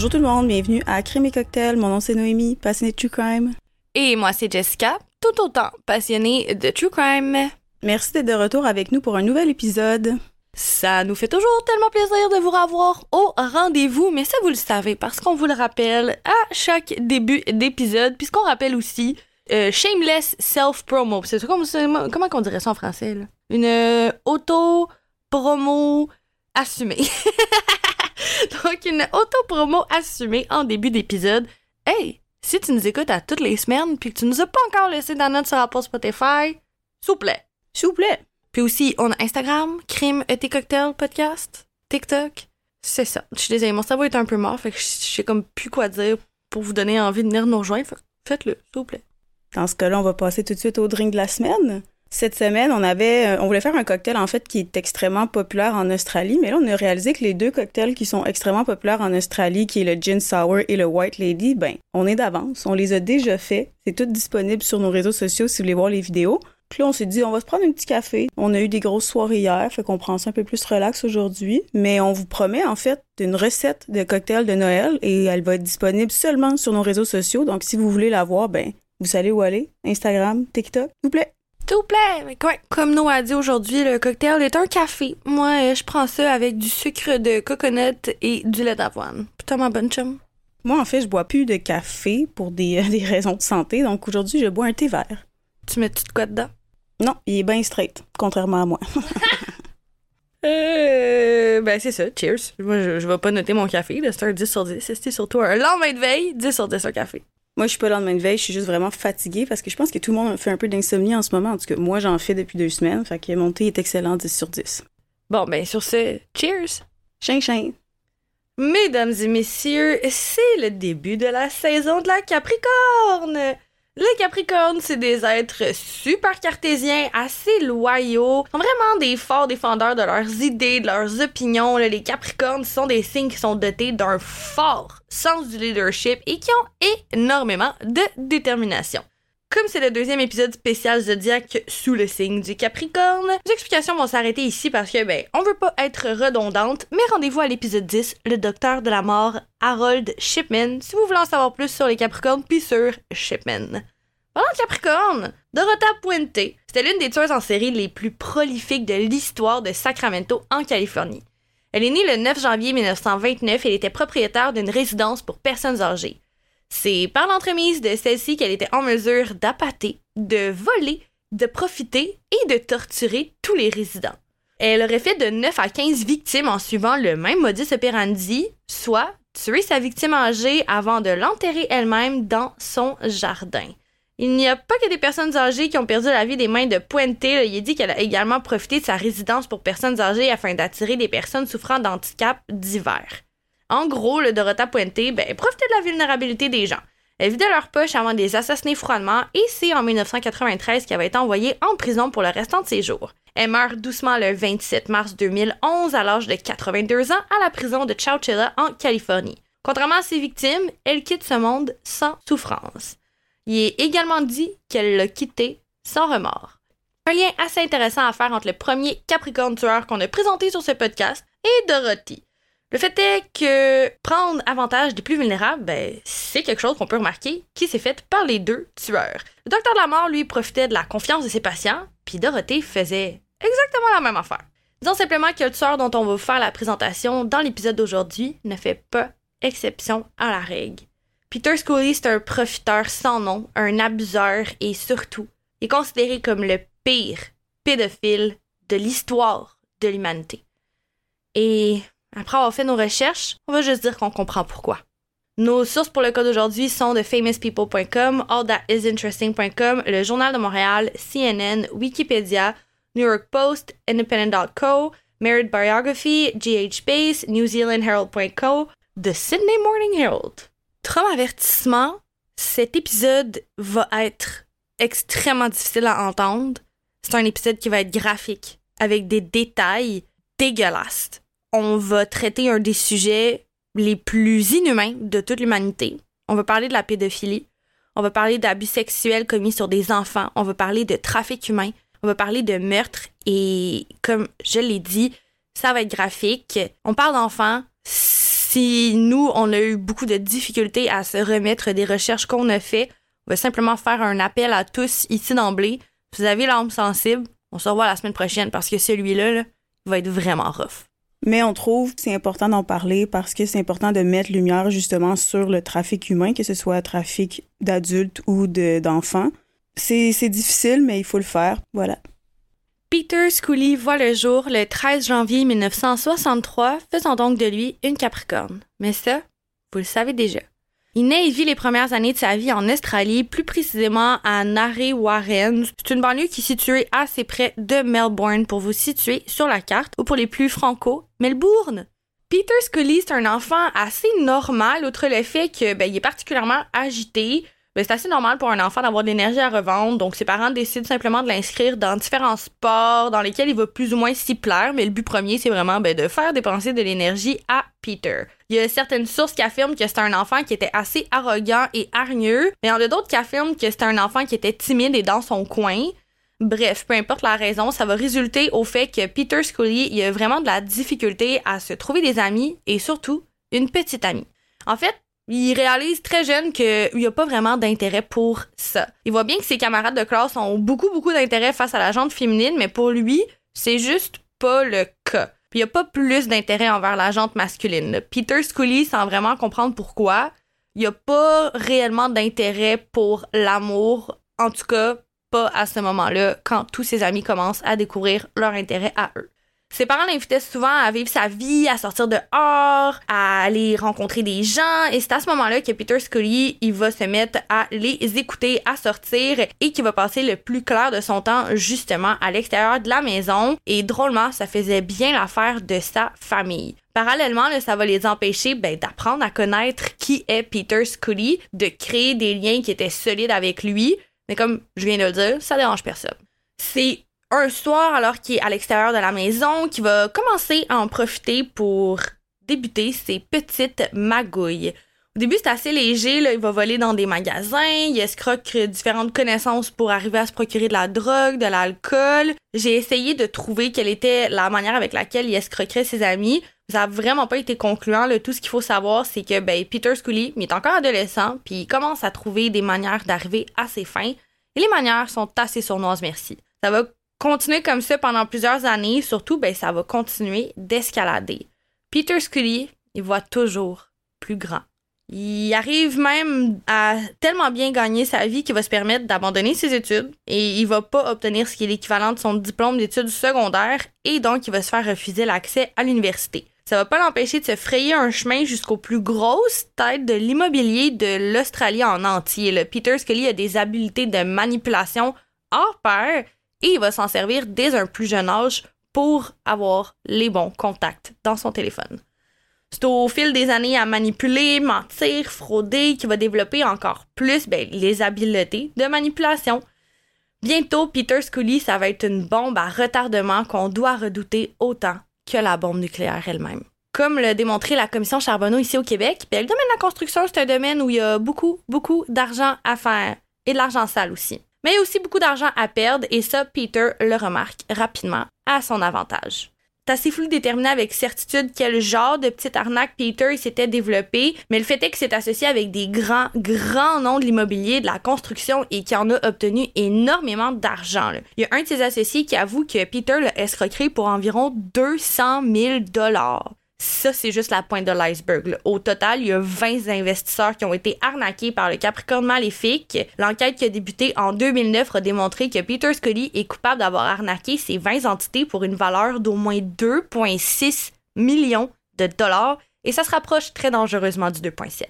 Bonjour tout le monde, bienvenue à Crime et Cocktail. Mon nom c'est Noémie, passionnée de True Crime. Et moi c'est Jessica, tout autant passionnée de True Crime. Merci d'être de retour avec nous pour un nouvel épisode. Ça nous fait toujours tellement plaisir de vous revoir au rendez-vous, mais ça vous le savez parce qu'on vous le rappelle à chaque début d'épisode, puisqu'on rappelle aussi euh, shameless self-promo. C'est comme, comment on dirait ça en français? Là? Une euh, auto-promo assumée. Donc, une auto-promo assumée en début d'épisode. Hey, si tu nous écoutes à toutes les semaines puis que tu nous as pas encore laissé dans notre sur Apple Spotify, s'il vous plaît. S'il vous plaît. Puis aussi, on a Instagram, Crime et Cocktail Podcast, TikTok. C'est ça. Je suis désolée, mon cerveau est un peu mort, fait que je sais comme plus quoi dire pour vous donner envie de venir nous rejoindre. Faites-le, s'il vous plaît. Dans ce cas-là, on va passer tout de suite au drink de la semaine. Cette semaine, on avait, euh, on voulait faire un cocktail en fait qui est extrêmement populaire en Australie, mais là on a réalisé que les deux cocktails qui sont extrêmement populaires en Australie, qui est le gin sour et le white lady, ben on est d'avance, on les a déjà faits, c'est tout disponible sur nos réseaux sociaux si vous voulez voir les vidéos. Puis là, on s'est dit, on va se prendre un petit café. On a eu des grosses soirées hier, fait qu'on prend ça un peu plus relax aujourd'hui. Mais on vous promet, en fait, une recette de cocktail de Noël et elle va être disponible seulement sur nos réseaux sociaux. Donc, si vous voulez la voir, ben, vous savez où aller. Instagram, TikTok, s'il vous plaît. S'il vous plaît. Comme Noah a dit aujourd'hui, le cocktail est un café. Moi, euh, je prends ça avec du sucre de coconut et du lait d'avoine. Putain, ma bonne chum? Moi, en fait, je bois plus de café pour des, des raisons de santé. Donc, aujourd'hui, je bois un thé vert. Tu mets tout de quoi dedans? Non, il est bien straight, contrairement à moi. euh, ben, c'est ça. Cheers. Moi, je, je vais pas noter mon café. C'est un 10 sur 10. C'était surtout un lendemain de veille, 10 sur 10 un café. Moi, je suis pas le lendemain de veille, je suis juste vraiment fatiguée parce que je pense que tout le monde fait un peu d'insomnie en ce moment. En tout cas, moi, j'en fais depuis deux semaines. Fait que mon thé est excellent, 10 sur 10. Bon, ben, sur ce, cheers! Chien, chien! Mesdames et messieurs, c'est le début de la saison de la Capricorne! Les Capricornes, c'est des êtres super cartésiens, assez loyaux, vraiment des forts défendeurs de leurs idées, de leurs opinions. Les Capricornes sont des signes qui sont dotés d'un fort sens du leadership et qui ont énormément de détermination. Comme c'est le deuxième épisode spécial Zodiac sous le signe du Capricorne, les explications vont s'arrêter ici parce que, ben, on veut pas être redondante, mais rendez-vous à l'épisode 10, le docteur de la mort, Harold Shipman, si vous voulez en savoir plus sur les Capricornes puis sur Shipman. Parlant de Capricorne, Dorota Puente, c'était l'une des tueuses en série les plus prolifiques de l'histoire de Sacramento en Californie. Elle est née le 9 janvier 1929 et était propriétaire d'une résidence pour personnes âgées. C'est par l'entremise de celle-ci qu'elle était en mesure d'appâter, de voler, de profiter et de torturer tous les résidents. Elle aurait fait de 9 à 15 victimes en suivant le même modus operandi, soit tuer sa victime âgée avant de l'enterrer elle-même dans son jardin. Il n'y a pas que des personnes âgées qui ont perdu la vie des mains de Puente. Il est dit qu'elle a également profité de sa résidence pour personnes âgées afin d'attirer des personnes souffrant d'handicap divers. En gros, le Dorota Puente ben, profitait de la vulnérabilité des gens. Elle vidait leur poche avant de les assassiner froidement et c'est en 1993 qu'elle avait été envoyée en prison pour le restant de ses jours. Elle meurt doucement le 27 mars 2011 à l'âge de 82 ans à la prison de Chowchilla en Californie. Contrairement à ses victimes, elle quitte ce monde sans souffrance. Il est également dit qu'elle l'a quitté sans remords. Un lien assez intéressant à faire entre le premier Capricorne tueur qu'on a présenté sur ce podcast et Dorothy. Le fait est que prendre avantage des plus vulnérables, ben, c'est quelque chose qu'on peut remarquer qui s'est fait par les deux tueurs. Le docteur de la mort, lui, profitait de la confiance de ses patients, puis Dorothée faisait exactement la même affaire. Disons simplement que le tueur dont on va vous faire la présentation dans l'épisode d'aujourd'hui ne fait pas exception à la règle. Peter Scully, c'est un profiteur sans nom, un abuseur et surtout, est considéré comme le pire pédophile de l'histoire de l'humanité. Et après avoir fait nos recherches, on va juste dire qu'on comprend pourquoi. Nos sources pour le cas d'aujourd'hui sont de famouspeople.com, allthatisinteresting.com, le Journal de Montréal, CNN, Wikipédia, New York Post, Independent.co, Married Biography, GH Base, New Zealand Herald.co, The Sydney Morning Herald. Trop avertissement, cet épisode va être extrêmement difficile à entendre. C'est un épisode qui va être graphique, avec des détails dégueulasses on va traiter un des sujets les plus inhumains de toute l'humanité. On va parler de la pédophilie. On va parler d'abus sexuels commis sur des enfants. On va parler de trafic humain. On va parler de meurtre. Et comme je l'ai dit, ça va être graphique. On parle d'enfants. Si nous, on a eu beaucoup de difficultés à se remettre des recherches qu'on a fait, on va simplement faire un appel à tous ici d'emblée. Vous avez l'âme sensible, on se revoit la semaine prochaine parce que celui-là là, va être vraiment rough. Mais on trouve que c'est important d'en parler parce que c'est important de mettre lumière justement sur le trafic humain, que ce soit trafic d'adultes ou d'enfants. c'est difficile, mais il faut le faire. Voilà. Peter Scully voit le jour le 13 janvier 1963, faisant donc de lui une Capricorne. Mais ça, vous le savez déjà. Il naît et vit les premières années de sa vie en Australie, plus précisément à Narre Warren. C'est une banlieue qui est située assez près de Melbourne pour vous situer sur la carte, ou pour les plus franco, Melbourne. Peter Scully, c'est un enfant assez normal, outre le fait que ben, est particulièrement agité, ben, c'est assez normal pour un enfant d'avoir de l'énergie à revendre, donc ses parents décident simplement de l'inscrire dans différents sports dans lesquels il va plus ou moins s'y plaire, mais le but premier, c'est vraiment ben, de faire dépenser de l'énergie à Peter. Il y a certaines sources qui affirment que c'est un enfant qui était assez arrogant et hargneux, mais il y en a d'autres qui affirment que c'est un enfant qui était timide et dans son coin. Bref, peu importe la raison, ça va résulter au fait que Peter Scully a vraiment de la difficulté à se trouver des amis et surtout une petite amie. En fait, il réalise très jeune qu'il n'y a pas vraiment d'intérêt pour ça. Il voit bien que ses camarades de classe ont beaucoup, beaucoup d'intérêt face à la jante féminine, mais pour lui, c'est juste pas le cas. Puis il a pas plus d'intérêt envers la jante masculine. Peter Scully, sans vraiment comprendre pourquoi, il a pas réellement d'intérêt pour l'amour, en tout cas pas à ce moment-là, quand tous ses amis commencent à découvrir leur intérêt à eux. Ses parents l'invitaient souvent à vivre sa vie, à sortir dehors, à aller rencontrer des gens. Et c'est à ce moment-là que Peter Scully, il va se mettre à les écouter, à sortir et qu'il va passer le plus clair de son temps justement à l'extérieur de la maison. Et drôlement, ça faisait bien l'affaire de sa famille. Parallèlement, ça va les empêcher ben, d'apprendre à connaître qui est Peter Scully, de créer des liens qui étaient solides avec lui. Mais comme je viens de le dire, ça dérange personne. C'est un soir alors qu'il est à l'extérieur de la maison, qui va commencer à en profiter pour débuter ses petites magouilles. Au début, c'est assez léger, là, il va voler dans des magasins, il escroque différentes connaissances pour arriver à se procurer de la drogue, de l'alcool. J'ai essayé de trouver quelle était la manière avec laquelle il escroquerait ses amis. Ça a vraiment pas été concluant. Là. Tout ce qu'il faut savoir, c'est que ben, Peter Scully il est encore adolescent, puis il commence à trouver des manières d'arriver à ses fins. Et les manières sont assez sournoises, merci. Ça va continuer comme ça pendant plusieurs années, surtout, ben, ça va continuer d'escalader. Peter Scully, il voit toujours plus grand. Il arrive même à tellement bien gagner sa vie qu'il va se permettre d'abandonner ses études et il va pas obtenir ce qui est l'équivalent de son diplôme d'études secondaires et donc il va se faire refuser l'accès à l'université. Ça va pas l'empêcher de se frayer un chemin jusqu'aux plus grosses têtes de l'immobilier de l'Australie en entier. Peter Scully a des habiletés de manipulation hors pair et il va s'en servir dès un plus jeune âge pour avoir les bons contacts dans son téléphone. C'est au fil des années à manipuler, mentir, frauder qu'il va développer encore plus ben, les habiletés de manipulation. Bientôt, Peter Scully, ça va être une bombe à retardement qu'on doit redouter autant que la bombe nucléaire elle-même. Comme l'a démontré la commission Charbonneau ici au Québec, ben, le domaine de la construction, c'est un domaine où il y a beaucoup, beaucoup d'argent à faire et de l'argent sale aussi. Mais il y a aussi beaucoup d'argent à perdre et ça, Peter le remarque rapidement à son avantage. C'est assez flou de avec certitude quel genre de petite arnaque Peter s'était développé, mais le fait est que c'est associé avec des grands, grands noms de l'immobilier, de la construction et qui en a obtenu énormément d'argent. Il y a un de ses associés qui avoue que Peter l'a escroqué pour environ 200 000 dollars. Ça, c'est juste la pointe de l'iceberg. Au total, il y a 20 investisseurs qui ont été arnaqués par le Capricorne maléfique. L'enquête qui a débuté en 2009 a démontré que Peter Scully est coupable d'avoir arnaqué ces 20 entités pour une valeur d'au moins 2,6 millions de dollars et ça se rapproche très dangereusement du 2,7.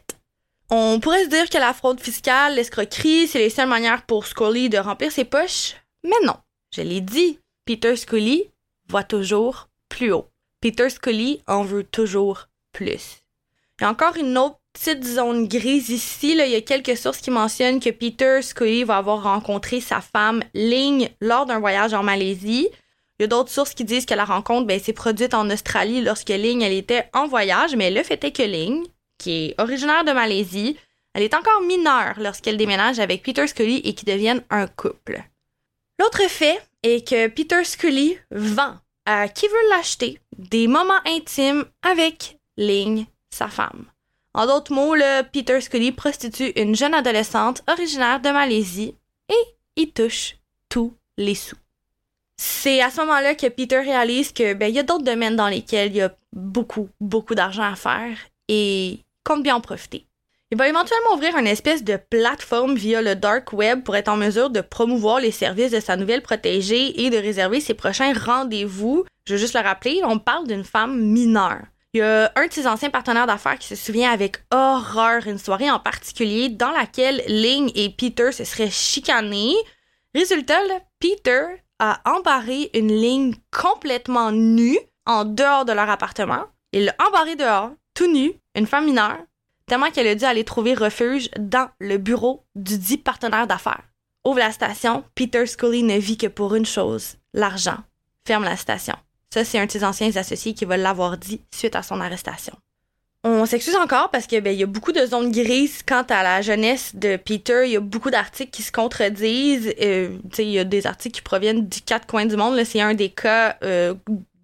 On pourrait se dire que la fraude fiscale, l'escroquerie, c'est les seules manières pour Scully de remplir ses poches, mais non. Je l'ai dit, Peter Scully voit toujours plus haut. Peter Scully en veut toujours plus. Il y a encore une autre petite zone grise ici. Il y a quelques sources qui mentionnent que Peter Scully va avoir rencontré sa femme Ling lors d'un voyage en Malaisie. Il y a d'autres sources qui disent que la rencontre ben, s'est produite en Australie lorsque Ling était en voyage, mais le fait est que Ling, qui est originaire de Malaisie, elle est encore mineure lorsqu'elle déménage avec Peter Scully et qu'ils deviennent un couple. L'autre fait est que Peter Scully vend qui veut l'acheter des moments intimes avec Ling, sa femme. En d'autres mots, le Peter Scully prostitue une jeune adolescente originaire de Malaisie et il touche tous les sous. C'est à ce moment-là que Peter réalise que ben, il y a d'autres domaines dans lesquels il y a beaucoup, beaucoup d'argent à faire et compte bien en profiter. Il va éventuellement ouvrir une espèce de plateforme via le dark web pour être en mesure de promouvoir les services de sa nouvelle protégée et de réserver ses prochains rendez-vous. Je veux juste le rappeler, on parle d'une femme mineure. Il y a un de ses anciens partenaires d'affaires qui se souvient avec horreur une soirée en particulier dans laquelle Ling et Peter se seraient chicanés. Résultat, Peter a embarré une ligne complètement nue en dehors de leur appartement. Il l'a embarré dehors, tout nu, une femme mineure, tellement qu'elle a dû aller trouver refuge dans le bureau du dit partenaire d'affaires. Ouvre la station, Peter Scully ne vit que pour une chose, l'argent. Ferme la station. Ça, c'est un de ses anciens associés qui va l'avoir dit suite à son arrestation. On s'excuse encore parce que ben, y a beaucoup de zones grises quant à la jeunesse de Peter. Il y a beaucoup d'articles qui se contredisent. Euh, il y a des articles qui proviennent du quatre coins du monde. C'est un des cas euh,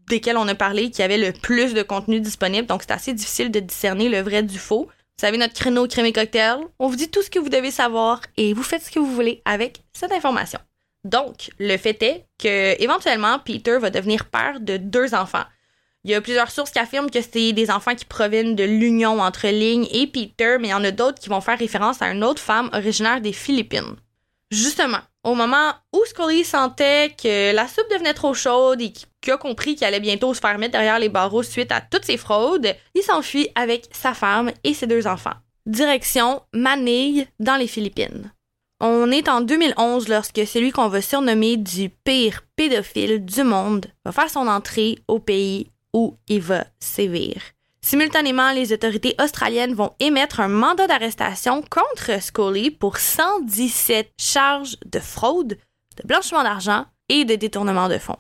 desquels on a parlé qui avait le plus de contenu disponible. Donc c'est assez difficile de discerner le vrai du faux. Vous savez notre créneau crème cocktail. On vous dit tout ce que vous devez savoir et vous faites ce que vous voulez avec cette information. Donc, le fait est que éventuellement Peter va devenir père de deux enfants. Il y a plusieurs sources qui affirment que c'est des enfants qui proviennent de l'union entre Ling et Peter, mais il y en a d'autres qui vont faire référence à une autre femme originaire des Philippines. Justement, au moment où Scully sentait que la soupe devenait trop chaude et qu'il a compris qu'il allait bientôt se faire mettre derrière les barreaux suite à toutes ses fraudes, il s'enfuit avec sa femme et ses deux enfants. Direction Manille, dans les Philippines. On est en 2011 lorsque celui qu'on va surnommer du pire pédophile du monde va faire son entrée au pays où il va sévir. Simultanément, les autorités australiennes vont émettre un mandat d'arrestation contre Scully pour 117 charges de fraude, de blanchiment d'argent et de détournement de fonds.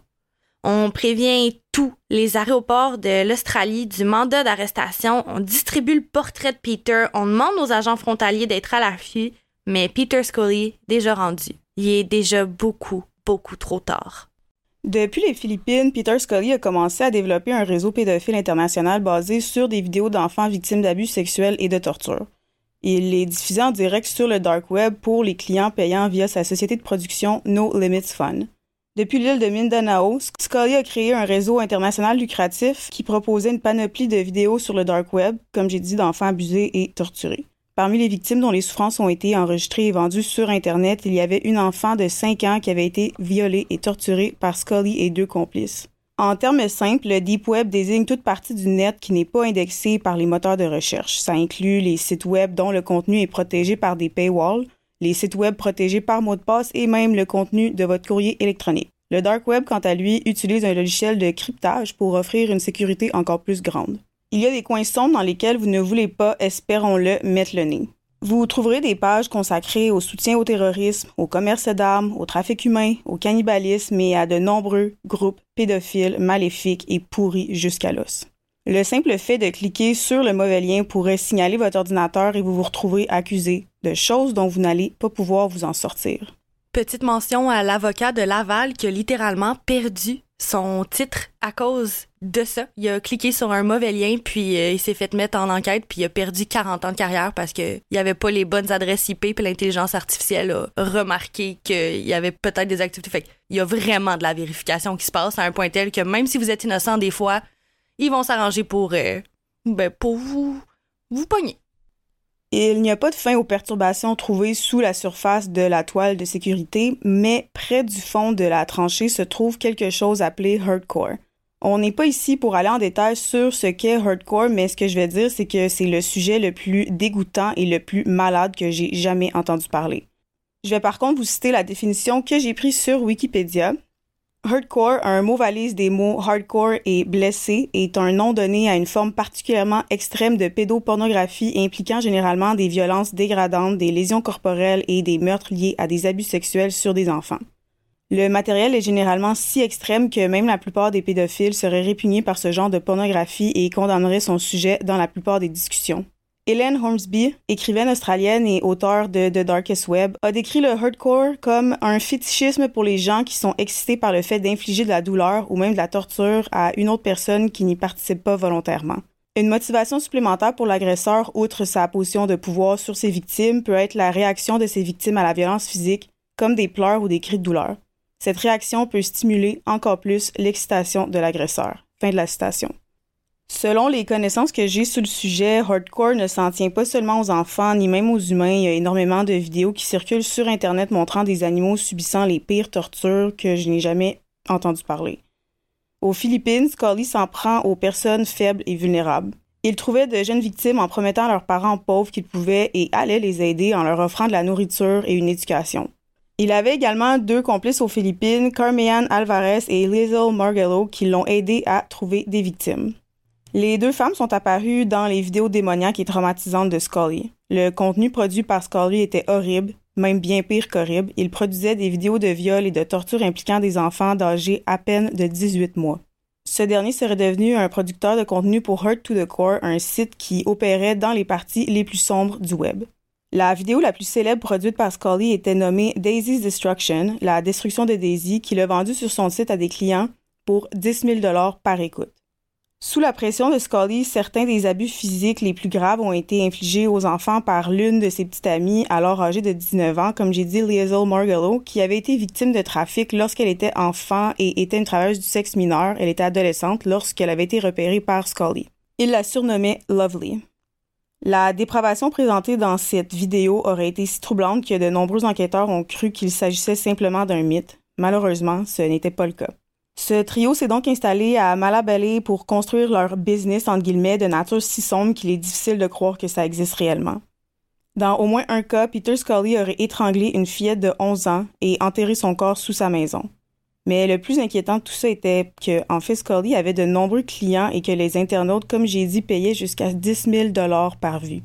On prévient tous les aéroports de l'Australie du mandat d'arrestation, on distribue le portrait de Peter, on demande aux agents frontaliers d'être à l'affût mais Peter Scully, déjà rendu, il est déjà beaucoup, beaucoup trop tard. Depuis les Philippines, Peter Scully a commencé à développer un réseau pédophile international basé sur des vidéos d'enfants victimes d'abus sexuels et de torture. Il les diffusait en direct sur le dark web pour les clients payants via sa société de production No Limits Fun. Depuis l'île de Mindanao, Scully a créé un réseau international lucratif qui proposait une panoplie de vidéos sur le dark web, comme j'ai dit, d'enfants abusés et torturés. Parmi les victimes dont les souffrances ont été enregistrées et vendues sur Internet, il y avait une enfant de 5 ans qui avait été violée et torturée par Scully et deux complices. En termes simples, le Deep Web désigne toute partie du net qui n'est pas indexée par les moteurs de recherche. Ça inclut les sites web dont le contenu est protégé par des paywalls, les sites web protégés par mot de passe et même le contenu de votre courrier électronique. Le Dark Web, quant à lui, utilise un logiciel de cryptage pour offrir une sécurité encore plus grande. Il y a des coins sombres dans lesquels vous ne voulez pas, espérons-le, mettre le nez. Vous trouverez des pages consacrées au soutien au terrorisme, au commerce d'armes, au trafic humain, au cannibalisme et à de nombreux groupes pédophiles, maléfiques et pourris jusqu'à l'os. Le simple fait de cliquer sur le mauvais lien pourrait signaler votre ordinateur et vous vous retrouverez accusé de choses dont vous n'allez pas pouvoir vous en sortir. Petite mention à l'avocat de Laval qui a littéralement perdu son titre à cause de ça. Il a cliqué sur un mauvais lien, puis euh, il s'est fait mettre en enquête, puis il a perdu 40 ans de carrière parce qu'il n'y avait pas les bonnes adresses IP, puis l'intelligence artificielle a remarqué qu'il y avait peut-être des activités. Fait il y a vraiment de la vérification qui se passe à un point tel que même si vous êtes innocent des fois, ils vont s'arranger pour, euh, ben, pour vous, vous pogner. Il n'y a pas de fin aux perturbations trouvées sous la surface de la toile de sécurité, mais près du fond de la tranchée se trouve quelque chose appelé hardcore. On n'est pas ici pour aller en détail sur ce qu'est hardcore, mais ce que je vais dire, c'est que c'est le sujet le plus dégoûtant et le plus malade que j'ai jamais entendu parler. Je vais par contre vous citer la définition que j'ai prise sur Wikipédia. Hardcore, un mot valise des mots hardcore et blessé, est un nom donné à une forme particulièrement extrême de pédopornographie impliquant généralement des violences dégradantes, des lésions corporelles et des meurtres liés à des abus sexuels sur des enfants. Le matériel est généralement si extrême que même la plupart des pédophiles seraient répugnés par ce genre de pornographie et condamneraient son sujet dans la plupart des discussions. Hélène Hornsby, écrivaine australienne et auteure de The Darkest Web, a décrit le hardcore comme un fétichisme pour les gens qui sont excités par le fait d'infliger de la douleur ou même de la torture à une autre personne qui n'y participe pas volontairement. Une motivation supplémentaire pour l'agresseur, outre sa position de pouvoir sur ses victimes, peut être la réaction de ses victimes à la violence physique, comme des pleurs ou des cris de douleur. Cette réaction peut stimuler encore plus l'excitation de l'agresseur. Fin de la citation. Selon les connaissances que j'ai sur le sujet, Hardcore ne s'en tient pas seulement aux enfants ni même aux humains. Il y a énormément de vidéos qui circulent sur Internet montrant des animaux subissant les pires tortures que je n'ai jamais entendu parler. Aux Philippines, Scully s'en prend aux personnes faibles et vulnérables. Il trouvait de jeunes victimes en promettant à leurs parents pauvres qu'ils pouvaient et allaient les aider en leur offrant de la nourriture et une éducation. Il avait également deux complices aux Philippines, Carmian Alvarez et Lizel Margello, qui l'ont aidé à trouver des victimes. Les deux femmes sont apparues dans les vidéos démoniaques et traumatisantes de Scully. Le contenu produit par Scully était horrible, même bien pire qu'horrible. Il produisait des vidéos de viol et de torture impliquant des enfants d'âge à peine de 18 mois. Ce dernier serait devenu un producteur de contenu pour Hurt to the Core, un site qui opérait dans les parties les plus sombres du web. La vidéo la plus célèbre produite par Scully était nommée Daisy's Destruction, la destruction de Daisy, qu'il a vendue sur son site à des clients pour 10 000 par écoute. Sous la pression de Scully, certains des abus physiques les plus graves ont été infligés aux enfants par l'une de ses petites amies, alors âgée de 19 ans, comme j'ai dit, Liesl Margello, qui avait été victime de trafic lorsqu'elle était enfant et était une travailleuse du sexe mineur. Elle était adolescente lorsqu'elle avait été repérée par Scully. Il la surnommait Lovely. La dépravation présentée dans cette vidéo aurait été si troublante que de nombreux enquêteurs ont cru qu'il s'agissait simplement d'un mythe. Malheureusement, ce n'était pas le cas. Ce trio s'est donc installé à Malabelle pour construire leur business entre guillemets de nature si sombre qu'il est difficile de croire que ça existe réellement. Dans au moins un cas, Peter Scully aurait étranglé une fillette de 11 ans et enterré son corps sous sa maison. Mais le plus inquiétant de tout ça était que, en fait, Scully avait de nombreux clients et que les internautes, comme j'ai dit, payaient jusqu'à 10 000 par vue.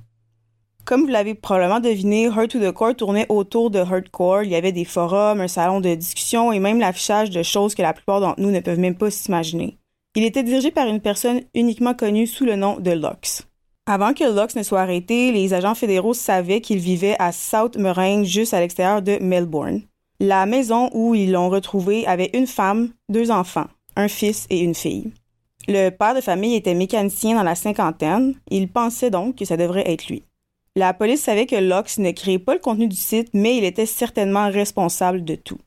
Comme vous l'avez probablement deviné, Hurt to the Core tournait autour de Hardcore. Il y avait des forums, un salon de discussion et même l'affichage de choses que la plupart d'entre nous ne peuvent même pas s'imaginer. Il était dirigé par une personne uniquement connue sous le nom de Lux. Avant que Lux ne soit arrêté, les agents fédéraux savaient qu'il vivait à South Moraine, juste à l'extérieur de Melbourne. La maison où ils l'ont retrouvé avait une femme, deux enfants, un fils et une fille. Le père de famille était mécanicien dans la cinquantaine. Il pensait donc que ça devrait être lui. La police savait que Lux ne créait pas le contenu du site, mais il était certainement responsable de tout.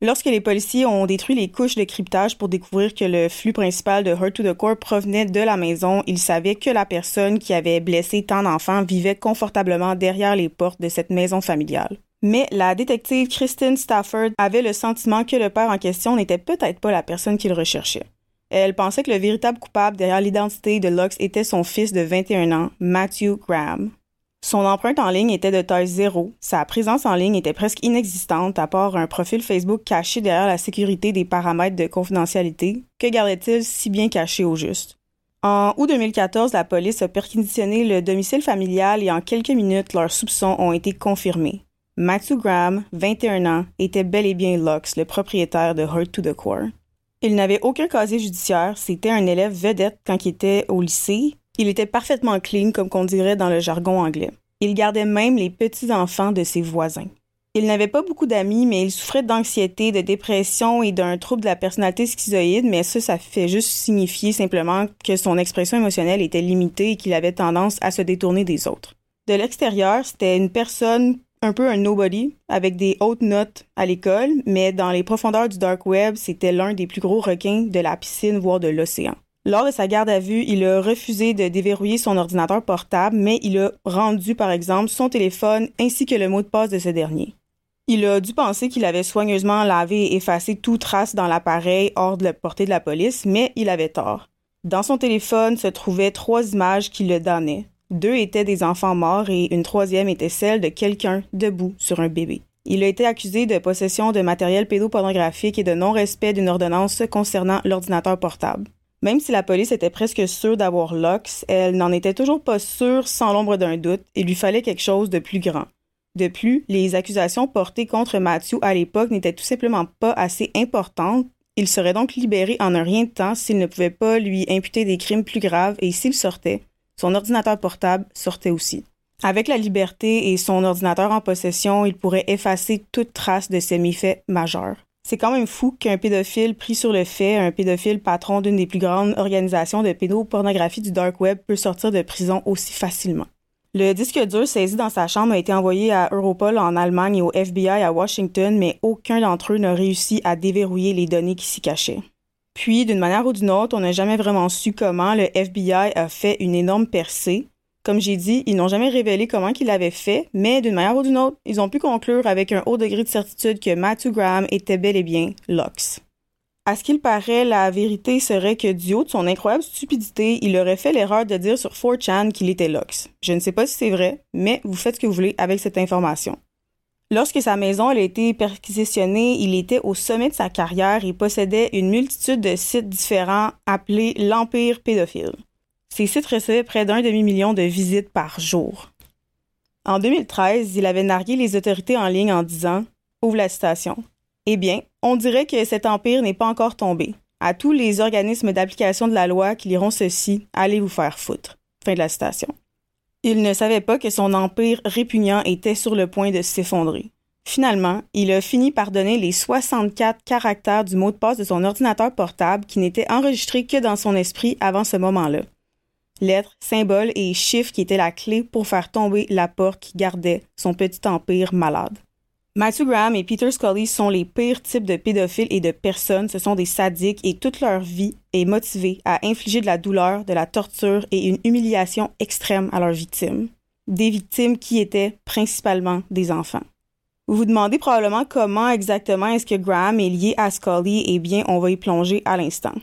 Lorsque les policiers ont détruit les couches de cryptage pour découvrir que le flux principal de Hurt to the Core provenait de la maison, ils savaient que la personne qui avait blessé tant d'enfants vivait confortablement derrière les portes de cette maison familiale. Mais la détective Kristen Stafford avait le sentiment que le père en question n'était peut-être pas la personne qu'il recherchait. Elle pensait que le véritable coupable derrière l'identité de Lux était son fils de 21 ans, Matthew Graham. Son empreinte en ligne était de taille zéro. Sa présence en ligne était presque inexistante à part un profil Facebook caché derrière la sécurité des paramètres de confidentialité. Que gardait-il si bien caché au juste? En août 2014, la police a perquisitionné le domicile familial et en quelques minutes, leurs soupçons ont été confirmés. Matthew Graham, 21 ans, était bel et bien Lux, le propriétaire de Hurt to the Core. Il n'avait aucun casier judiciaire, c'était un élève vedette quand il était au lycée, il était parfaitement clean, comme qu'on dirait dans le jargon anglais. Il gardait même les petits-enfants de ses voisins. Il n'avait pas beaucoup d'amis, mais il souffrait d'anxiété, de dépression et d'un trouble de la personnalité schizoïde, mais ça, ça fait juste signifier simplement que son expression émotionnelle était limitée et qu'il avait tendance à se détourner des autres. De l'extérieur, c'était une personne un peu un nobody, avec des hautes notes à l'école, mais dans les profondeurs du dark web, c'était l'un des plus gros requins de la piscine, voire de l'océan. Lors de sa garde à vue, il a refusé de déverrouiller son ordinateur portable, mais il a rendu, par exemple, son téléphone ainsi que le mot de passe de ce dernier. Il a dû penser qu'il avait soigneusement lavé et effacé toute trace dans l'appareil hors de la portée de la police, mais il avait tort. Dans son téléphone se trouvaient trois images qui le damnaient. Deux étaient des enfants morts et une troisième était celle de quelqu'un debout sur un bébé. Il a été accusé de possession de matériel pédopornographique et de non-respect d'une ordonnance concernant l'ordinateur portable. Même si la police était presque sûre d'avoir Lux, elle n'en était toujours pas sûre sans l'ombre d'un doute. Il lui fallait quelque chose de plus grand. De plus, les accusations portées contre Matthew à l'époque n'étaient tout simplement pas assez importantes. Il serait donc libéré en un rien de temps s'il ne pouvait pas lui imputer des crimes plus graves et s'il sortait, son ordinateur portable sortait aussi. Avec la liberté et son ordinateur en possession, il pourrait effacer toute trace de ses méfaits majeurs. C'est quand même fou qu'un pédophile pris sur le fait, un pédophile patron d'une des plus grandes organisations de pédopornographie du dark web peut sortir de prison aussi facilement. Le disque dur saisi dans sa chambre a été envoyé à Europol en Allemagne et au FBI à Washington, mais aucun d'entre eux n'a réussi à déverrouiller les données qui s'y cachaient. Puis, d'une manière ou d'une autre, on n'a jamais vraiment su comment le FBI a fait une énorme percée. Comme j'ai dit, ils n'ont jamais révélé comment ils l'avaient fait, mais d'une manière ou d'une autre, ils ont pu conclure avec un haut degré de certitude que Matthew Graham était bel et bien Lux. À ce qu'il paraît, la vérité serait que du haut de son incroyable stupidité, il aurait fait l'erreur de dire sur 4chan qu'il était Lux. Je ne sais pas si c'est vrai, mais vous faites ce que vous voulez avec cette information. Lorsque sa maison a été perquisitionnée, il était au sommet de sa carrière et possédait une multitude de sites différents appelés l'Empire pédophile. Ces sites recevaient près d'un demi-million de visites par jour. En 2013, il avait nargué les autorités en ligne en disant Ouvre la citation. Eh bien, on dirait que cet empire n'est pas encore tombé. À tous les organismes d'application de la loi qui liront ceci, allez vous faire foutre. Fin de la citation. Il ne savait pas que son empire répugnant était sur le point de s'effondrer. Finalement, il a fini par donner les 64 caractères du mot de passe de son ordinateur portable qui n'était enregistré que dans son esprit avant ce moment-là. Lettres, symboles et chiffres qui étaient la clé pour faire tomber la porte qui gardait son petit empire malade. Matthew Graham et Peter Scully sont les pires types de pédophiles et de personnes. Ce sont des sadiques et toute leur vie est motivée à infliger de la douleur, de la torture et une humiliation extrême à leurs victimes. Des victimes qui étaient principalement des enfants. Vous vous demandez probablement comment exactement est-ce que Graham est lié à Scully? Eh bien, on va y plonger à l'instant.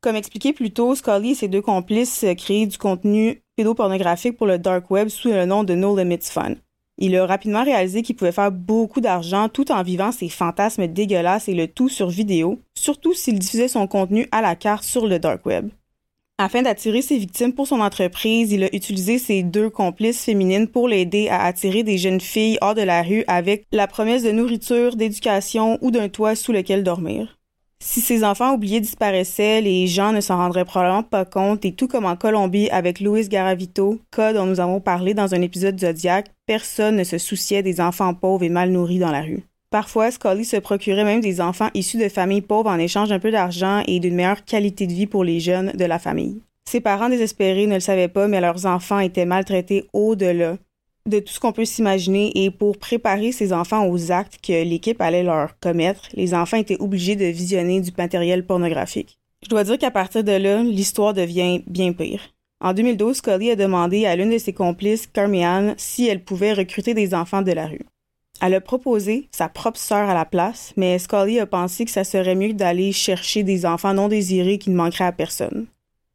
Comme expliqué plus tôt, Scully et ses deux complices créent du contenu pédopornographique pour le dark web sous le nom de No Limits Fun. Il a rapidement réalisé qu'il pouvait faire beaucoup d'argent tout en vivant ses fantasmes dégueulasses et le tout sur vidéo, surtout s'il diffusait son contenu à la carte sur le dark web. Afin d'attirer ses victimes pour son entreprise, il a utilisé ses deux complices féminines pour l'aider à attirer des jeunes filles hors de la rue avec la promesse de nourriture, d'éducation ou d'un toit sous lequel dormir. Si ces enfants oubliés disparaissaient, les gens ne s'en rendraient probablement pas compte et tout comme en Colombie avec Luis Garavito, cas dont nous avons parlé dans un épisode Zodiac, personne ne se souciait des enfants pauvres et mal nourris dans la rue. Parfois, Scully se procurait même des enfants issus de familles pauvres en échange d'un peu d'argent et d'une meilleure qualité de vie pour les jeunes de la famille. Ses parents désespérés ne le savaient pas, mais leurs enfants étaient maltraités au-delà de tout ce qu'on peut s'imaginer et pour préparer ces enfants aux actes que l'équipe allait leur commettre, les enfants étaient obligés de visionner du matériel pornographique. Je dois dire qu'à partir de là, l'histoire devient bien pire. En 2012, Scully a demandé à l'une de ses complices, Carmian, si elle pouvait recruter des enfants de la rue. Elle a proposé sa propre sœur à la place, mais Scully a pensé que ça serait mieux d'aller chercher des enfants non désirés qui ne manqueraient à personne.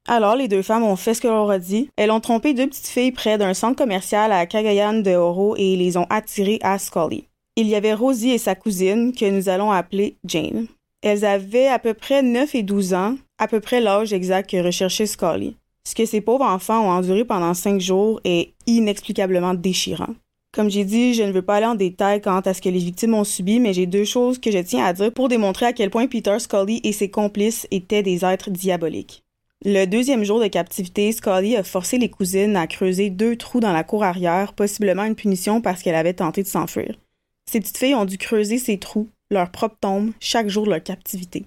Alors, les deux femmes ont fait ce que leur a dit. Elles ont trompé deux petites filles près d'un centre commercial à Cagayan de Oro et les ont attirées à Scully. Il y avait Rosie et sa cousine, que nous allons appeler Jane. Elles avaient à peu près 9 et 12 ans, à peu près l'âge exact que recherchait Scully. Ce que ces pauvres enfants ont enduré pendant cinq jours est inexplicablement déchirant. Comme j'ai dit, je ne veux pas aller en détail quant à ce que les victimes ont subi, mais j'ai deux choses que je tiens à dire pour démontrer à quel point Peter Scully et ses complices étaient des êtres diaboliques. Le deuxième jour de captivité, Scully a forcé les cousines à creuser deux trous dans la cour arrière, possiblement une punition parce qu'elle avait tenté de s'enfuir. Ces petites filles ont dû creuser ces trous, leur propre tombe, chaque jour de leur captivité.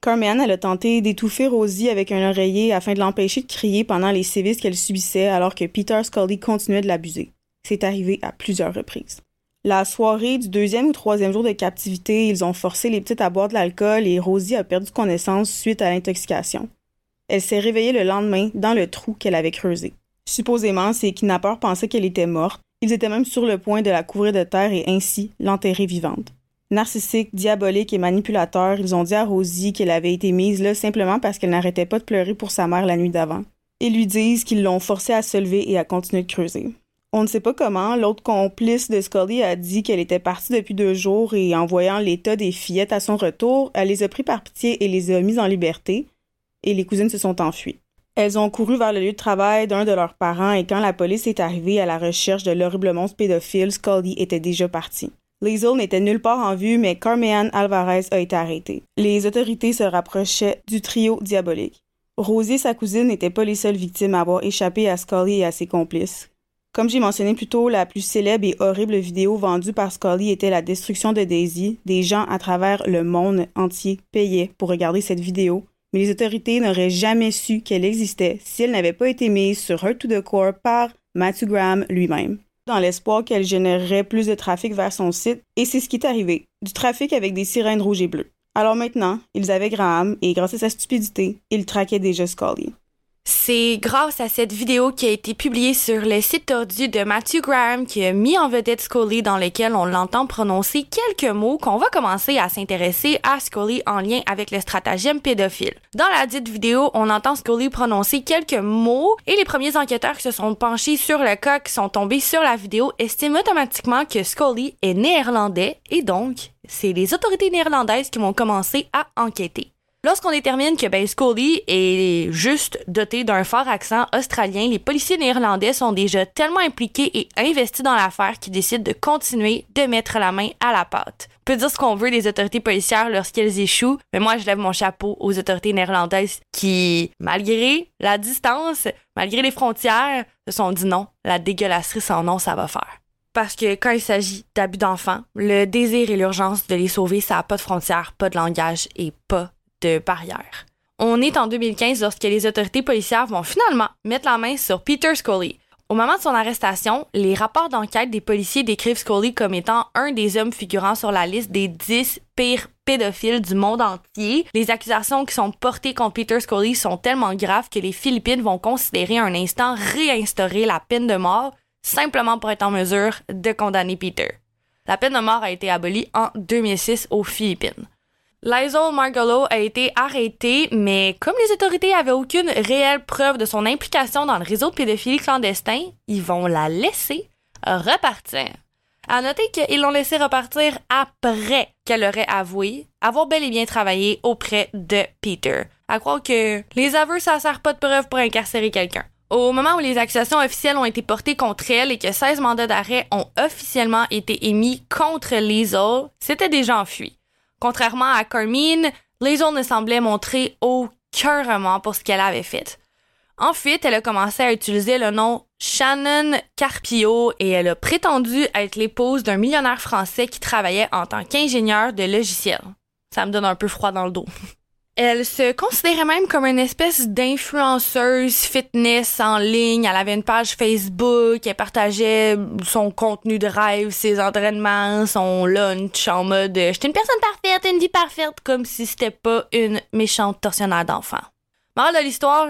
Carmen, elle a tenté d'étouffer Rosie avec un oreiller afin de l'empêcher de crier pendant les sévices qu'elle subissait alors que Peter Scully continuait de l'abuser. C'est arrivé à plusieurs reprises. La soirée du deuxième ou troisième jour de captivité, ils ont forcé les petites à boire de l'alcool et Rosie a perdu connaissance suite à l'intoxication. Elle s'est réveillée le lendemain dans le trou qu'elle avait creusé. Supposément, ses kidnappeurs pensaient qu'elle était morte. Ils étaient même sur le point de la couvrir de terre et ainsi l'enterrer vivante. Narcissiques, diaboliques et manipulateurs, ils ont dit à Rosie qu'elle avait été mise là simplement parce qu'elle n'arrêtait pas de pleurer pour sa mère la nuit d'avant. Ils lui disent qu'ils l'ont forcée à se lever et à continuer de creuser. On ne sait pas comment, l'autre complice de Scully a dit qu'elle était partie depuis deux jours et en voyant l'état des fillettes à son retour, elle les a pris par pitié et les a mises en liberté, et les cousines se sont enfuies. Elles ont couru vers le lieu de travail d'un de leurs parents et quand la police est arrivée à la recherche de l'horrible monstre pédophile, Scully était déjà parti. Liesl n'était nulle part en vue, mais Carmian Alvarez a été arrêté. Les autorités se rapprochaient du trio diabolique. Rosie sa cousine n'étaient pas les seules victimes à avoir échappé à Scully et à ses complices. Comme j'ai mentionné plus tôt, la plus célèbre et horrible vidéo vendue par Scully était la destruction de Daisy. Des gens à travers le monde entier payaient pour regarder cette vidéo, mais les autorités n'auraient jamais su qu'elle existait si elle n'avait pas été mise sur Hurt to the Core par Matthew Graham lui-même, dans l'espoir qu'elle générerait plus de trafic vers son site, et c'est ce qui est arrivé, du trafic avec des sirènes rouges et bleues. Alors maintenant, ils avaient Graham, et grâce à sa stupidité, ils traquaient déjà Scully. C'est grâce à cette vidéo qui a été publiée sur le site tordu de Matthew Graham qui a mis en vedette Scully dans lequel on l'entend prononcer quelques mots qu'on va commencer à s'intéresser à Scully en lien avec le stratagème pédophile. Dans la dite vidéo, on entend Scully prononcer quelques mots et les premiers enquêteurs qui se sont penchés sur le cas qui sont tombés sur la vidéo estiment automatiquement que Scully est néerlandais et donc c'est les autorités néerlandaises qui vont commencer à enquêter. Lorsqu'on détermine que ben, Scully est juste doté d'un fort accent australien, les policiers néerlandais sont déjà tellement impliqués et investis dans l'affaire qu'ils décident de continuer de mettre la main à la pâte. On peut dire ce qu'on veut des autorités policières lorsqu'elles échouent, mais moi je lève mon chapeau aux autorités néerlandaises qui, malgré la distance, malgré les frontières, se sont dit non, la dégueulasserie sans nom, ça va faire parce que quand il s'agit d'abus d'enfants, le désir et l'urgence de les sauver, ça n'a pas de frontières, pas de langage et pas de. On est en 2015 lorsque les autorités policières vont finalement mettre la main sur Peter Scully. Au moment de son arrestation, les rapports d'enquête des policiers décrivent Scully comme étant un des hommes figurant sur la liste des 10 pires pédophiles du monde entier. Les accusations qui sont portées contre Peter Scully sont tellement graves que les Philippines vont considérer un instant réinstaurer la peine de mort simplement pour être en mesure de condamner Peter. La peine de mort a été abolie en 2006 aux Philippines. Lysol Margolo a été arrêté, mais comme les autorités avaient aucune réelle preuve de son implication dans le réseau de pédophilie clandestin, ils vont la laisser repartir. À noter qu'ils l'ont laissé repartir après qu'elle aurait avoué avoir bel et bien travaillé auprès de Peter. À croire que les aveux, ça sert pas de preuve pour incarcérer quelqu'un. Au moment où les accusations officielles ont été portées contre elle et que 16 mandats d'arrêt ont officiellement été émis contre Liesel, c'était déjà enfui. Contrairement à Carmine, Liesel ne semblait montrer aucun remords pour ce qu'elle avait fait. Ensuite, elle a commencé à utiliser le nom Shannon Carpio et elle a prétendu être l'épouse d'un millionnaire français qui travaillait en tant qu'ingénieur de logiciels. Ça me donne un peu froid dans le dos. Elle se considérait même comme une espèce d'influenceuse fitness en ligne. Elle avait une page Facebook, elle partageait son contenu de rêve, ses entraînements, son lunch en mode j'étais une personne parfaite, une vie parfaite, comme si c'était pas une méchante tortionnaire d'enfant. Morale de l'histoire,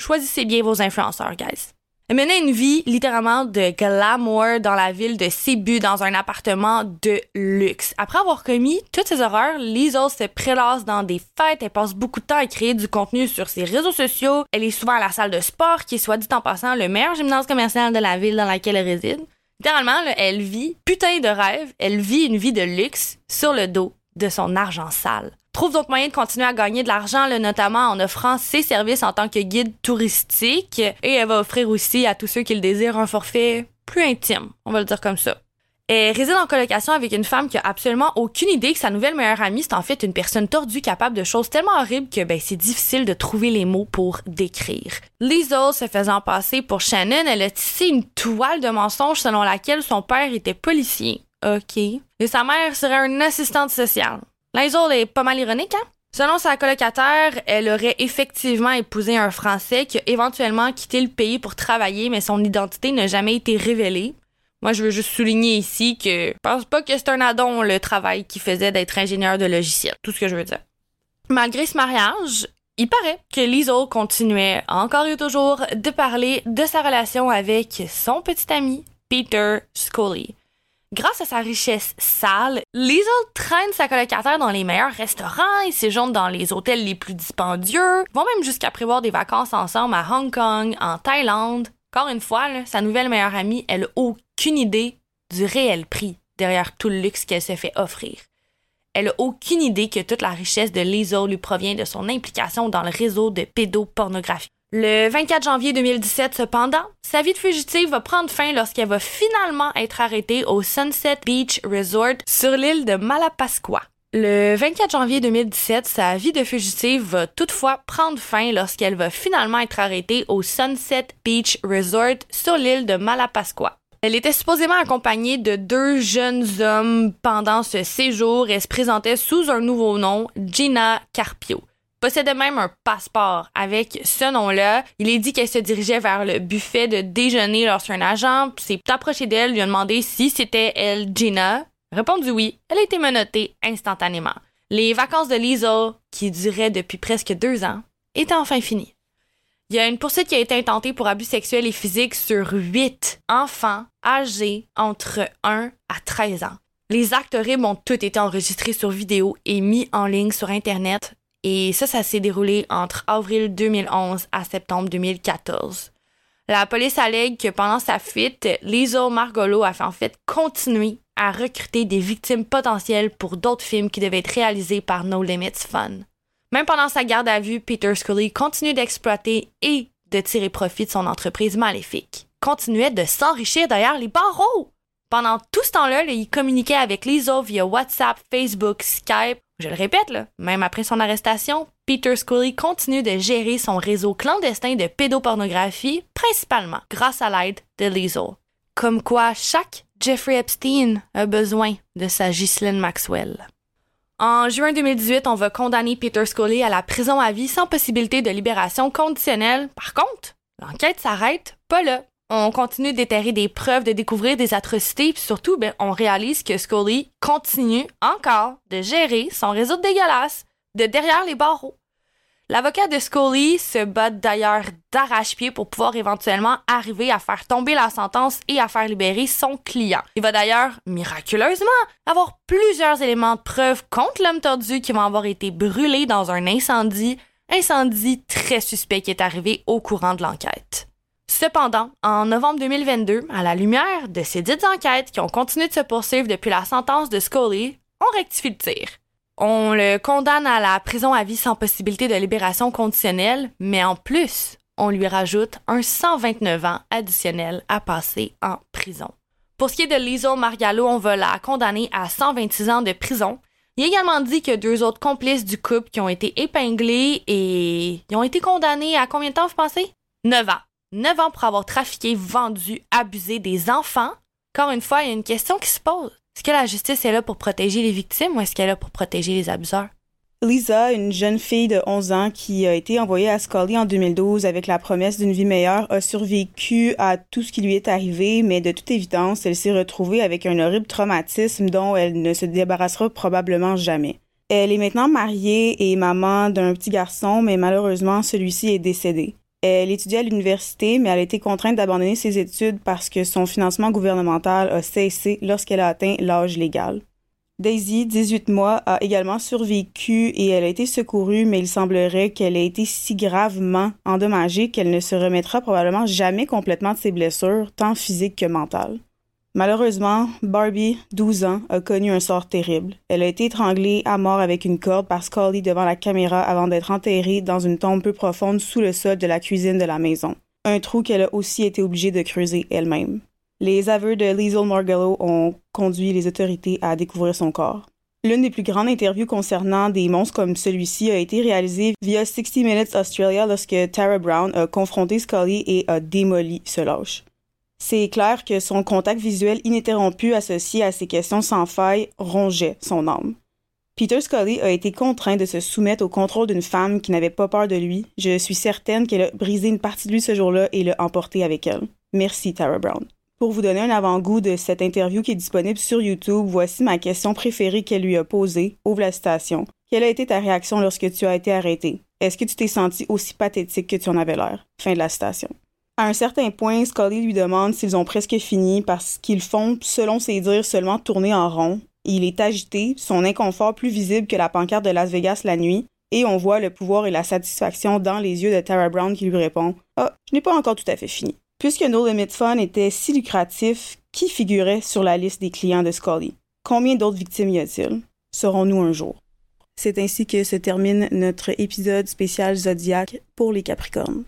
choisissez bien vos influenceurs, guys. Elle menait une vie littéralement de glamour dans la ville de Cebu dans un appartement de luxe. Après avoir commis toutes ces horreurs, Liesel se prélasse dans des fêtes, elle passe beaucoup de temps à créer du contenu sur ses réseaux sociaux, elle est souvent à la salle de sport qui est soit dit en passant le meilleur gymnase commercial de la ville dans laquelle elle réside. Littéralement, elle vit putain de rêve, elle vit une vie de luxe sur le dos de son argent sale trouve donc moyen de continuer à gagner de l'argent, notamment en offrant ses services en tant que guide touristique. Et elle va offrir aussi à tous ceux qui le désirent un forfait plus intime, on va le dire comme ça. Elle réside en colocation avec une femme qui a absolument aucune idée que sa nouvelle meilleure amie, c'est en fait une personne tordue capable de choses tellement horribles que ben, c'est difficile de trouver les mots pour décrire. Liesel se faisant passer pour Shannon, elle a tissé une toile de mensonges selon laquelle son père était policier. OK. Et sa mère serait une assistante sociale. Liesel est pas mal ironique, hein? Selon sa colocataire, elle aurait effectivement épousé un Français qui a éventuellement quitté le pays pour travailler, mais son identité n'a jamais été révélée. Moi, je veux juste souligner ici que je pense pas que c'est un addon le travail qu'il faisait d'être ingénieur de logiciel. Tout ce que je veux dire. Malgré ce mariage, il paraît que Liesel continuait encore et toujours de parler de sa relation avec son petit ami, Peter Scully. Grâce à sa richesse sale, Liesel traîne sa colocataire dans les meilleurs restaurants, ils séjournent dans les hôtels les plus dispendieux, vont même jusqu'à prévoir des vacances ensemble à Hong Kong, en Thaïlande. Encore une fois, sa nouvelle meilleure amie, elle n'a aucune idée du réel prix derrière tout le luxe qu'elle se fait offrir. Elle n'a aucune idée que toute la richesse de Liesel lui provient de son implication dans le réseau de pédopornographie. Le 24 janvier 2017, cependant, sa vie de fugitive va prendre fin lorsqu'elle va finalement être arrêtée au Sunset Beach Resort sur l'île de Malapascua. Le 24 janvier 2017, sa vie de fugitive va toutefois prendre fin lorsqu'elle va finalement être arrêtée au Sunset Beach Resort sur l'île de Malapascua. Elle était supposément accompagnée de deux jeunes hommes pendant ce séjour et se présentait sous un nouveau nom, Gina Carpio. Possédait même un passeport avec ce nom-là. Il est dit qu'elle se dirigeait vers le buffet de déjeuner lorsqu'un agent s'est approché d'elle, lui a demandé si c'était elle, Gina. Répondu oui, elle a été menottée instantanément. Les vacances de Lisa, qui duraient depuis presque deux ans, étaient enfin finies. Il y a une poursuite qui a été intentée pour abus sexuels et physiques sur huit enfants âgés entre 1 à 13 ans. Les actes horribles ont tous été enregistrés sur vidéo et mis en ligne sur Internet. Et ça, ça s'est déroulé entre avril 2011 à septembre 2014. La police allègue que pendant sa fuite, Lisa Margolo a fait en fait continuer à recruter des victimes potentielles pour d'autres films qui devaient être réalisés par No Limits Fun. Même pendant sa garde à vue, Peter Scully continue d'exploiter et de tirer profit de son entreprise maléfique. Continuait de s'enrichir derrière les barreaux. Pendant tout ce temps-là, il communiquait avec Lizzo via WhatsApp, Facebook, Skype. Je le répète, même après son arrestation, Peter Scully continue de gérer son réseau clandestin de pédopornographie, principalement grâce à l'aide de Lizzo. Comme quoi, chaque Jeffrey Epstein a besoin de sa Ghislaine Maxwell. En juin 2018, on va condamner Peter Scully à la prison à vie sans possibilité de libération conditionnelle. Par contre, l'enquête s'arrête pas là. On continue d'éterrer des preuves, de découvrir des atrocités, puis surtout, ben, on réalise que Scully continue encore de gérer son réseau de dégueulasse de derrière les barreaux. L'avocat de Scully se bat d'ailleurs d'arrache-pied pour pouvoir éventuellement arriver à faire tomber la sentence et à faire libérer son client. Il va d'ailleurs, miraculeusement, avoir plusieurs éléments de preuve contre l'homme tordu qui vont avoir été brûlés dans un incendie, incendie très suspect qui est arrivé au courant de l'enquête. Cependant, en novembre 2022, à la lumière de ces dites enquêtes qui ont continué de se poursuivre depuis la sentence de Scully, on rectifie le tir. On le condamne à la prison à vie sans possibilité de libération conditionnelle, mais en plus, on lui rajoute un 129 ans additionnel à passer en prison. Pour ce qui est de Lizo Margallo, on va la condamner à 126 ans de prison. Il est également dit que deux autres complices du couple qui ont été épinglés et ils ont été condamnés à combien de temps, vous pensez? 9 ans. 9 ans pour avoir trafiqué, vendu, abusé des enfants. Encore une fois, il y a une question qui se pose. Est-ce que la justice est là pour protéger les victimes ou est-ce qu'elle est là pour protéger les abuseurs? Lisa, une jeune fille de 11 ans qui a été envoyée à Scully en 2012 avec la promesse d'une vie meilleure, a survécu à tout ce qui lui est arrivé, mais de toute évidence, elle s'est retrouvée avec un horrible traumatisme dont elle ne se débarrassera probablement jamais. Elle est maintenant mariée et maman d'un petit garçon, mais malheureusement, celui-ci est décédé. Elle étudiait à l'université, mais elle a été contrainte d'abandonner ses études parce que son financement gouvernemental a cessé lorsqu'elle a atteint l'âge légal. Daisy, 18 mois, a également survécu et elle a été secourue, mais il semblerait qu'elle ait été si gravement endommagée qu'elle ne se remettra probablement jamais complètement de ses blessures, tant physiques que mentales. Malheureusement, Barbie, 12 ans, a connu un sort terrible. Elle a été étranglée à mort avec une corde par Scully devant la caméra avant d'être enterrée dans une tombe peu profonde sous le sol de la cuisine de la maison. Un trou qu'elle a aussi été obligée de creuser elle-même. Les aveux de Liesl Margallo ont conduit les autorités à découvrir son corps. L'une des plus grandes interviews concernant des monstres comme celui-ci a été réalisée via 60 Minutes Australia lorsque Tara Brown a confronté Scully et a démoli ce lâche. C'est clair que son contact visuel ininterrompu associé à ces questions sans faille rongeait son âme. Peter Scully a été contraint de se soumettre au contrôle d'une femme qui n'avait pas peur de lui. Je suis certaine qu'elle a brisé une partie de lui ce jour-là et l'a emporté avec elle. Merci, Tara Brown. Pour vous donner un avant-goût de cette interview qui est disponible sur YouTube, voici ma question préférée qu'elle lui a posée. Ouvre la citation. Quelle a été ta réaction lorsque tu as été arrêté? Est-ce que tu t'es senti aussi pathétique que tu en avais l'air? Fin de la citation. À un certain point, Scully lui demande s'ils ont presque fini parce qu'ils font, selon ses dires, seulement tourner en rond. Il est agité, son inconfort plus visible que la pancarte de Las Vegas la nuit, et on voit le pouvoir et la satisfaction dans les yeux de Tara Brown qui lui répond Ah, je n'ai pas encore tout à fait fini. Puisque No Limit Fun était si lucratif, qui figurait sur la liste des clients de Scully Combien d'autres victimes y a-t-il? Serons-nous un jour C'est ainsi que se termine notre épisode spécial Zodiac pour les Capricornes.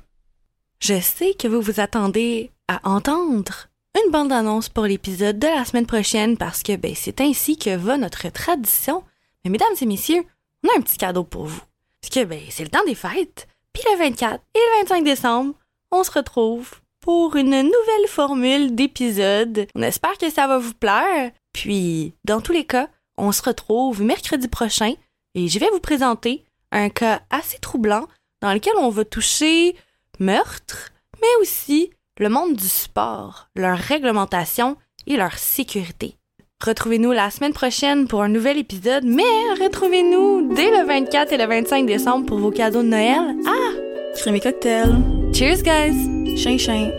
Je sais que vous vous attendez à entendre une bande-annonce pour l'épisode de la semaine prochaine parce que ben, c'est ainsi que va notre tradition. Mais mesdames et messieurs, on a un petit cadeau pour vous. Parce que, ben, c'est le temps des fêtes. Puis le 24 et le 25 décembre, on se retrouve pour une nouvelle formule d'épisode. On espère que ça va vous plaire. Puis, dans tous les cas, on se retrouve mercredi prochain et je vais vous présenter un cas assez troublant dans lequel on va toucher meurtre, mais aussi le monde du sport, leur réglementation et leur sécurité. Retrouvez-nous la semaine prochaine pour un nouvel épisode, mais retrouvez-nous dès le 24 et le 25 décembre pour vos cadeaux de Noël. Ah! Crémy cocktail. Cheers, guys! Chien, chien.